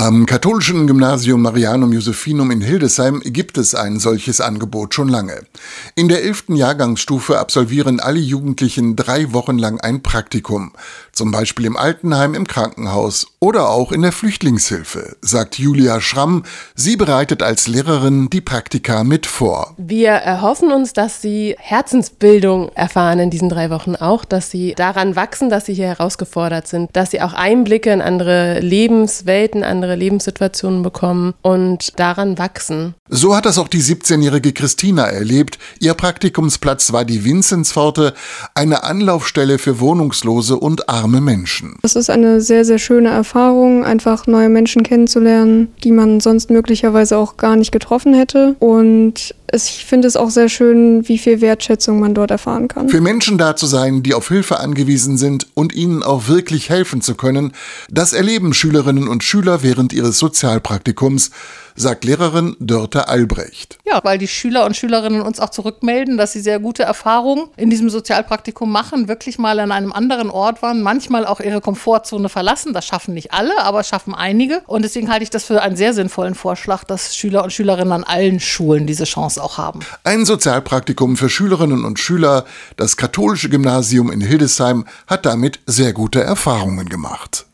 Am katholischen Gymnasium Marianum Josephinum in Hildesheim gibt es ein solches Angebot schon lange. In der elften Jahrgangsstufe absolvieren alle Jugendlichen drei Wochen lang ein Praktikum, zum Beispiel im Altenheim, im Krankenhaus oder auch in der Flüchtlingshilfe, sagt Julia Schramm. Sie bereitet als Lehrerin die Praktika mit vor. Wir erhoffen uns, dass sie Herzensbildung erfahren in diesen drei Wochen auch, dass sie daran wachsen, dass sie hier herausgefordert sind, dass sie auch Einblicke in andere Lebenswelten, andere andere Lebenssituationen bekommen und daran wachsen. So hat das auch die 17-jährige Christina erlebt. Ihr Praktikumsplatz war die Vinzenzpforte, eine Anlaufstelle für wohnungslose und arme Menschen. Es ist eine sehr, sehr schöne Erfahrung, einfach neue Menschen kennenzulernen, die man sonst möglicherweise auch gar nicht getroffen hätte. Und ich finde es auch sehr schön, wie viel Wertschätzung man dort erfahren kann. Für Menschen da zu sein, die auf Hilfe angewiesen sind und ihnen auch wirklich helfen zu können, das erleben Schülerinnen und Schüler während ihres Sozialpraktikums, sagt Lehrerin Dörte Albrecht. Ja, weil die Schüler und Schülerinnen uns auch zurückmelden, dass sie sehr gute Erfahrungen in diesem Sozialpraktikum machen, wirklich mal an einem anderen Ort waren, manchmal auch ihre Komfortzone verlassen. Das schaffen nicht alle, aber schaffen einige. Und deswegen halte ich das für einen sehr sinnvollen Vorschlag, dass Schüler und Schülerinnen an allen Schulen diese Auch haben. Ein Sozialpraktikum für Schülerinnen und Schüler. Das katholische Gymnasium in Hildesheim hat damit sehr gute Erfahrungen gemacht.